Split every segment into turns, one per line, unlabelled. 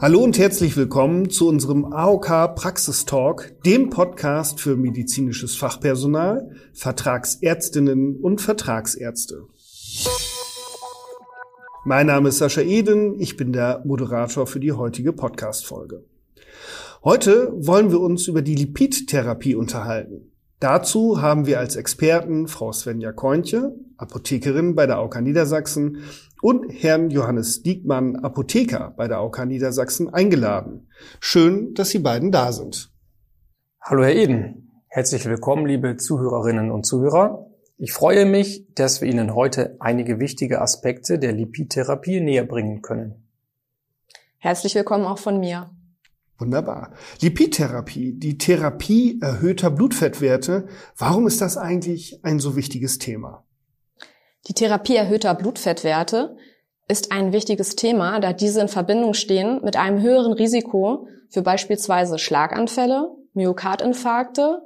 Hallo und herzlich willkommen zu unserem AOK Praxistalk, dem Podcast für medizinisches Fachpersonal, Vertragsärztinnen und Vertragsärzte. Mein Name ist Sascha Eden, ich bin der Moderator für die heutige Podcast-Folge. Heute wollen wir uns über die Lipidtherapie unterhalten. Dazu haben wir als Experten Frau Svenja Kointje, Apothekerin bei der AOK Niedersachsen, und Herrn Johannes Diekmann, Apotheker bei der AOK Niedersachsen, eingeladen. Schön, dass Sie beiden da sind.
Hallo Herr Eden. Herzlich willkommen, liebe Zuhörerinnen und Zuhörer. Ich freue mich, dass wir Ihnen heute einige wichtige Aspekte der Lipidtherapie näher bringen können.
Herzlich willkommen auch von mir.
Wunderbar. Lipidtherapie, die Therapie erhöhter Blutfettwerte. Warum ist das eigentlich ein so wichtiges Thema?
Die Therapie erhöhter Blutfettwerte ist ein wichtiges Thema, da diese in Verbindung stehen mit einem höheren Risiko für beispielsweise Schlaganfälle, Myokardinfarkte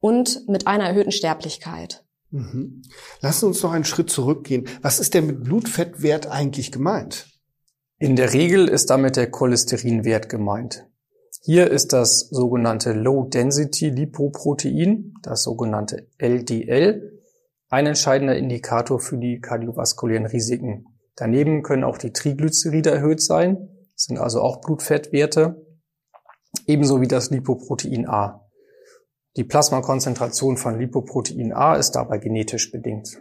und mit einer erhöhten Sterblichkeit.
Mhm. Lassen uns noch einen Schritt zurückgehen. Was ist denn mit Blutfettwert eigentlich gemeint?
In der Regel ist damit der Cholesterinwert gemeint. Hier ist das sogenannte Low-Density-Lipoprotein, das sogenannte LDL, ein entscheidender Indikator für die kardiovaskulären Risiken. Daneben können auch die Triglyceride erhöht sein, sind also auch Blutfettwerte, ebenso wie das Lipoprotein A. Die Plasmakonzentration von Lipoprotein A ist dabei genetisch bedingt.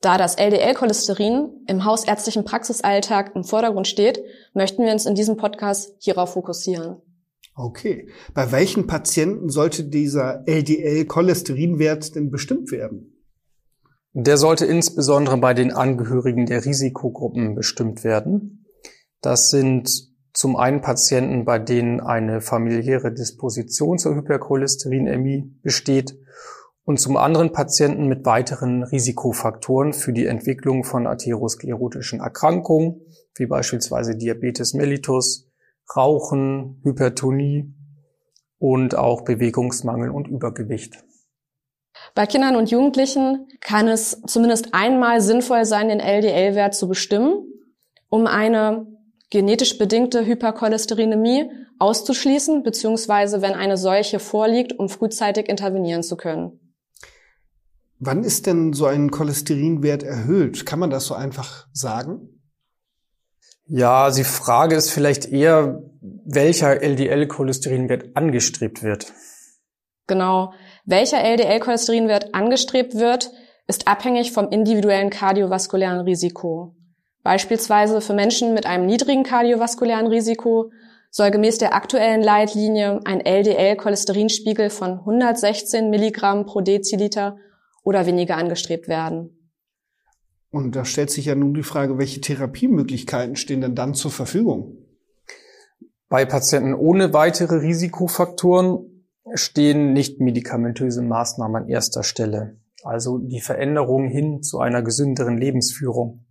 Da das LDL-Cholesterin im hausärztlichen Praxisalltag im Vordergrund steht, möchten wir uns in diesem Podcast hierauf fokussieren.
Okay. Bei welchen Patienten sollte dieser LDL-Cholesterinwert denn bestimmt werden?
Der sollte insbesondere bei den Angehörigen der Risikogruppen bestimmt werden. Das sind zum einen Patienten, bei denen eine familiäre Disposition zur Hypercholesterinämie besteht und zum anderen Patienten mit weiteren Risikofaktoren für die Entwicklung von atherosklerotischen Erkrankungen, wie beispielsweise Diabetes mellitus, Rauchen, Hypertonie und auch Bewegungsmangel und Übergewicht.
Bei Kindern und Jugendlichen kann es zumindest einmal sinnvoll sein, den LDL-Wert zu bestimmen, um eine genetisch bedingte Hypercholesterinämie auszuschließen, beziehungsweise wenn eine solche vorliegt, um frühzeitig intervenieren zu können.
Wann ist denn so ein Cholesterinwert erhöht? Kann man das so einfach sagen?
Ja, die Frage ist vielleicht eher, welcher LDL-Cholesterinwert angestrebt wird.
Genau. Welcher LDL-Cholesterinwert angestrebt wird, ist abhängig vom individuellen kardiovaskulären Risiko. Beispielsweise für Menschen mit einem niedrigen kardiovaskulären Risiko soll gemäß der aktuellen Leitlinie ein LDL-Cholesterinspiegel von 116 Milligramm pro Deziliter oder weniger angestrebt werden.
Und da stellt sich ja nun die Frage, welche Therapiemöglichkeiten stehen denn dann zur Verfügung?
Bei Patienten ohne weitere Risikofaktoren stehen nicht medikamentöse Maßnahmen an erster Stelle. Also die Veränderung hin zu einer gesünderen Lebensführung.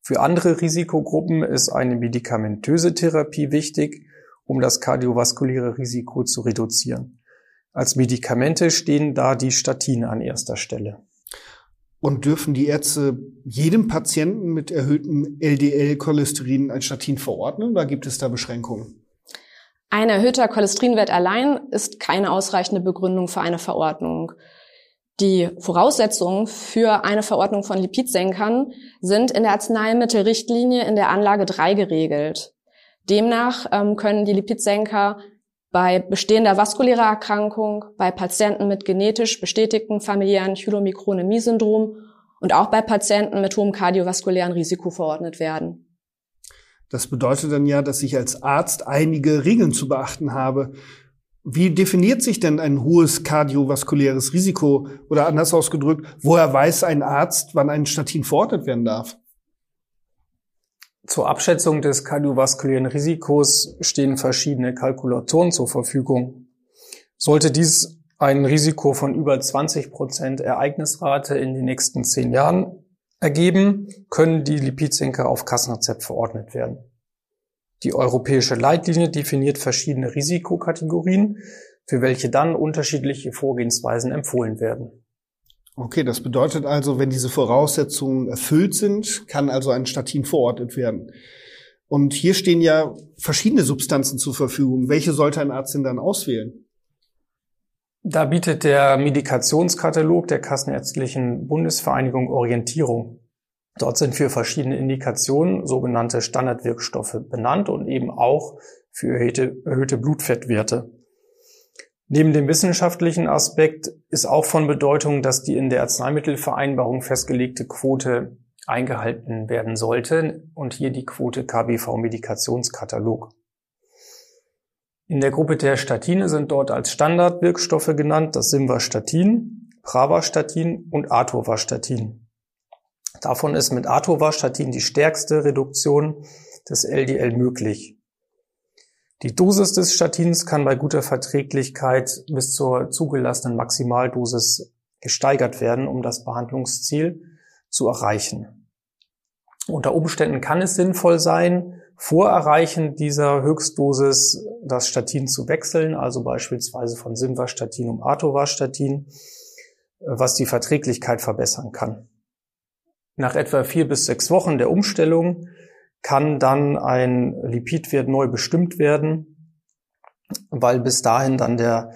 Für andere Risikogruppen ist eine medikamentöse Therapie wichtig, um das kardiovaskuläre Risiko zu reduzieren. Als Medikamente stehen da die Statine an erster Stelle.
Und dürfen die Ärzte jedem Patienten mit erhöhtem LDL-Cholesterin ein Statin verordnen oder gibt es da Beschränkungen?
Ein erhöhter Cholesterinwert allein ist keine ausreichende Begründung für eine Verordnung. Die Voraussetzungen für eine Verordnung von Lipidsenkern sind in der Arzneimittelrichtlinie in der Anlage 3 geregelt. Demnach ähm, können die Lipidsenker bei bestehender vaskulärer Erkrankung, bei Patienten mit genetisch bestätigtem familiären Chylomikronemie-Syndrom und auch bei Patienten mit hohem kardiovaskulären Risiko verordnet werden.
Das bedeutet dann ja, dass ich als Arzt einige Regeln zu beachten habe. Wie definiert sich denn ein hohes kardiovaskuläres Risiko? Oder anders ausgedrückt, woher weiß ein Arzt, wann ein Statin verordnet werden darf?
Zur Abschätzung des kardiovaskulären Risikos stehen verschiedene Kalkulatoren zur Verfügung. Sollte dies ein Risiko von über 20 Prozent Ereignisrate in den nächsten zehn Jahren ergeben, können die Lipidsenker auf Kassenrezept verordnet werden. Die europäische Leitlinie definiert verschiedene Risikokategorien, für welche dann unterschiedliche Vorgehensweisen empfohlen werden.
Okay, das bedeutet also, wenn diese Voraussetzungen erfüllt sind, kann also ein Statin verordnet werden. Und hier stehen ja verschiedene Substanzen zur Verfügung. Welche sollte ein Arzt denn dann auswählen?
Da bietet der Medikationskatalog der Kassenärztlichen Bundesvereinigung Orientierung. Dort sind für verschiedene Indikationen sogenannte Standardwirkstoffe benannt und eben auch für erhöhte, erhöhte Blutfettwerte. Neben dem wissenschaftlichen Aspekt ist auch von Bedeutung, dass die in der Arzneimittelvereinbarung festgelegte Quote eingehalten werden sollte und hier die Quote KBV Medikationskatalog. In der Gruppe der Statine sind dort als Standardwirkstoffe genannt das Simvastatin, Pravastatin und Atorvastatin. Davon ist mit Atorvastatin die stärkste Reduktion des LDL möglich. Die Dosis des Statins kann bei guter Verträglichkeit bis zur zugelassenen Maximaldosis gesteigert werden, um das Behandlungsziel zu erreichen. Unter Umständen kann es sinnvoll sein, vor Erreichen dieser Höchstdosis das Statin zu wechseln, also beispielsweise von Simvastatin um Atorvastatin, was die Verträglichkeit verbessern kann. Nach etwa vier bis sechs Wochen der Umstellung kann dann ein Lipidwert neu bestimmt werden, weil bis dahin dann der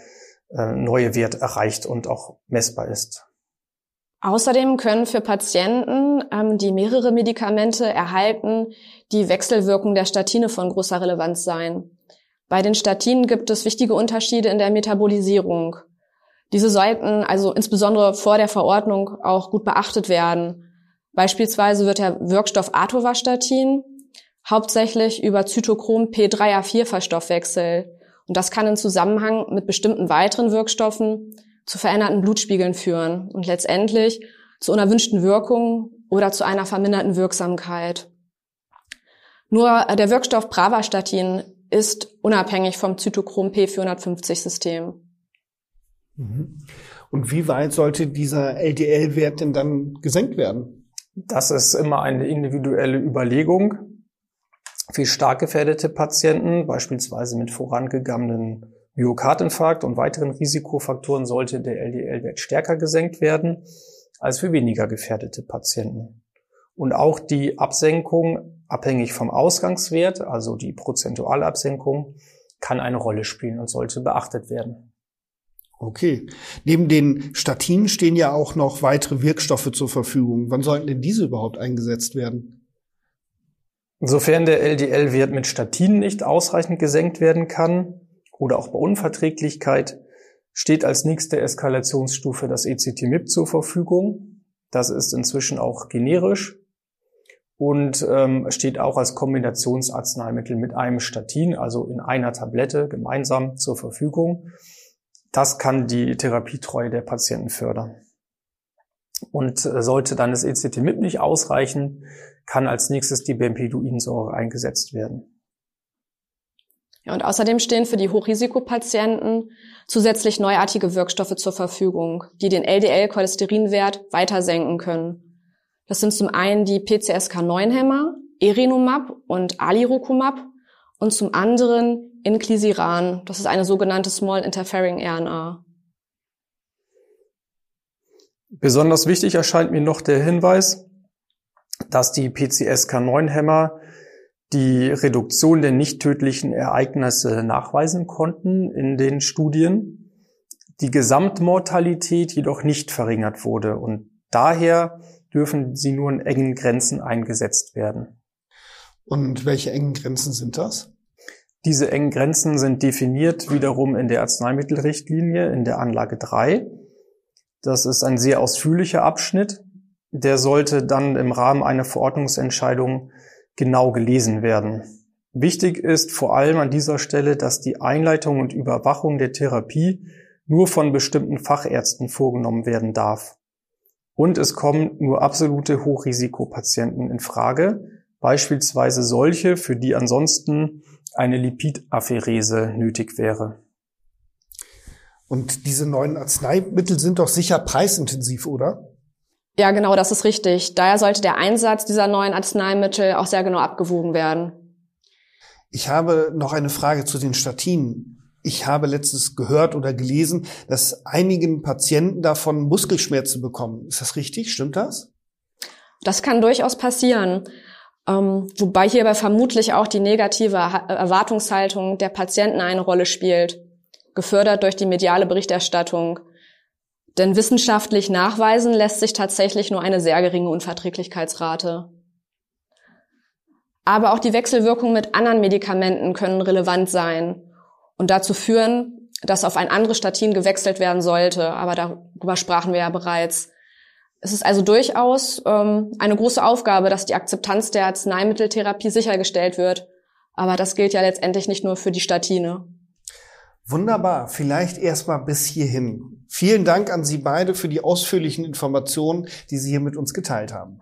äh, neue Wert erreicht und auch messbar ist.
Außerdem können für Patienten, ähm, die mehrere Medikamente erhalten, die Wechselwirkung der Statine von großer Relevanz sein. Bei den Statinen gibt es wichtige Unterschiede in der Metabolisierung. Diese sollten also insbesondere vor der Verordnung auch gut beachtet werden. Beispielsweise wird der Wirkstoff Atorvastatin hauptsächlich über Zytochrom P3A4 verstoffwechselt. Und das kann in Zusammenhang mit bestimmten weiteren Wirkstoffen zu veränderten Blutspiegeln führen und letztendlich zu unerwünschten Wirkungen oder zu einer verminderten Wirksamkeit. Nur der Wirkstoff Pravastatin ist unabhängig vom Zytochrom P450-System.
Mhm. Und wie weit sollte dieser LDL-Wert denn dann gesenkt werden?
Das ist immer eine individuelle Überlegung. Für stark gefährdete Patienten, beispielsweise mit vorangegangenen Myokardinfarkt und weiteren Risikofaktoren sollte der LDL-Wert stärker gesenkt werden als für weniger gefährdete Patienten. Und auch die Absenkung, abhängig vom Ausgangswert, also die prozentuale Absenkung, kann eine Rolle spielen und sollte beachtet werden.
Okay. Neben den Statinen stehen ja auch noch weitere Wirkstoffe zur Verfügung. Wann sollten denn diese überhaupt eingesetzt werden?
Insofern der LDL-Wert mit Statinen nicht ausreichend gesenkt werden kann, oder auch bei Unverträglichkeit steht als nächste Eskalationsstufe das ECT-MIP zur Verfügung. Das ist inzwischen auch generisch und ähm, steht auch als Kombinationsarzneimittel mit einem Statin, also in einer Tablette gemeinsam zur Verfügung. Das kann die Therapietreue der Patienten fördern. Und äh, sollte dann das ECT-MIP nicht ausreichen, kann als nächstes die Bempeduinsäure eingesetzt werden.
Ja, und außerdem stehen für die Hochrisikopatienten zusätzlich neuartige Wirkstoffe zur Verfügung, die den LDL-Cholesterinwert weiter senken können. Das sind zum einen die PCSK9-Hämmer, Erinumab und Alirocumab und zum anderen Inclisiran. Das ist eine sogenannte Small Interfering RNA.
Besonders wichtig erscheint mir noch der Hinweis, dass die PCSK9-Hämmer die Reduktion der nicht tödlichen Ereignisse nachweisen konnten in den Studien, die Gesamtmortalität jedoch nicht verringert wurde und daher dürfen sie nur in engen Grenzen eingesetzt werden.
Und welche engen Grenzen sind das?
Diese engen Grenzen sind definiert wiederum in der Arzneimittelrichtlinie in der Anlage 3. Das ist ein sehr ausführlicher Abschnitt. Der sollte dann im Rahmen einer Verordnungsentscheidung genau gelesen werden. Wichtig ist vor allem an dieser Stelle, dass die Einleitung und Überwachung der Therapie nur von bestimmten Fachärzten vorgenommen werden darf. Und es kommen nur absolute Hochrisikopatienten in Frage, beispielsweise solche, für die ansonsten eine Lipidapherese nötig wäre.
Und diese neuen Arzneimittel sind doch sicher preisintensiv, oder?
Ja, genau, das ist richtig. Daher sollte der Einsatz dieser neuen Arzneimittel auch sehr genau abgewogen werden.
Ich habe noch eine Frage zu den Statinen. Ich habe letztens gehört oder gelesen, dass einigen Patienten davon Muskelschmerzen bekommen. Ist das richtig? Stimmt das?
Das kann durchaus passieren. Ähm, wobei hierbei vermutlich auch die negative Erwartungshaltung der Patienten eine Rolle spielt, gefördert durch die mediale Berichterstattung. Denn wissenschaftlich nachweisen lässt sich tatsächlich nur eine sehr geringe Unverträglichkeitsrate. Aber auch die Wechselwirkungen mit anderen Medikamenten können relevant sein und dazu führen, dass auf ein anderes Statin gewechselt werden sollte. Aber darüber sprachen wir ja bereits. Es ist also durchaus ähm, eine große Aufgabe, dass die Akzeptanz der Arzneimitteltherapie sichergestellt wird. Aber das gilt ja letztendlich nicht nur für die Statine.
Wunderbar. Vielleicht erstmal bis hierhin. Vielen Dank an Sie beide für die ausführlichen Informationen, die Sie hier mit uns geteilt haben.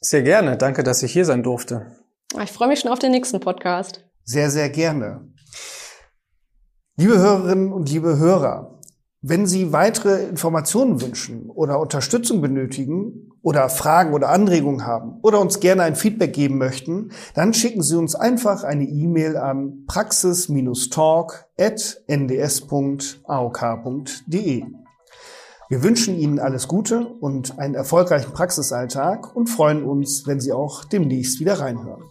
Sehr gerne. Danke, dass ich hier sein durfte.
Ich freue mich schon auf den nächsten Podcast.
Sehr, sehr gerne. Liebe Hörerinnen und liebe Hörer, wenn Sie weitere Informationen wünschen oder Unterstützung benötigen oder Fragen oder Anregungen haben oder uns gerne ein Feedback geben möchten, dann schicken Sie uns einfach eine E-Mail an praxis-talk.nds.aok.de. Wir wünschen Ihnen alles Gute und einen erfolgreichen Praxisalltag und freuen uns, wenn Sie auch demnächst wieder reinhören.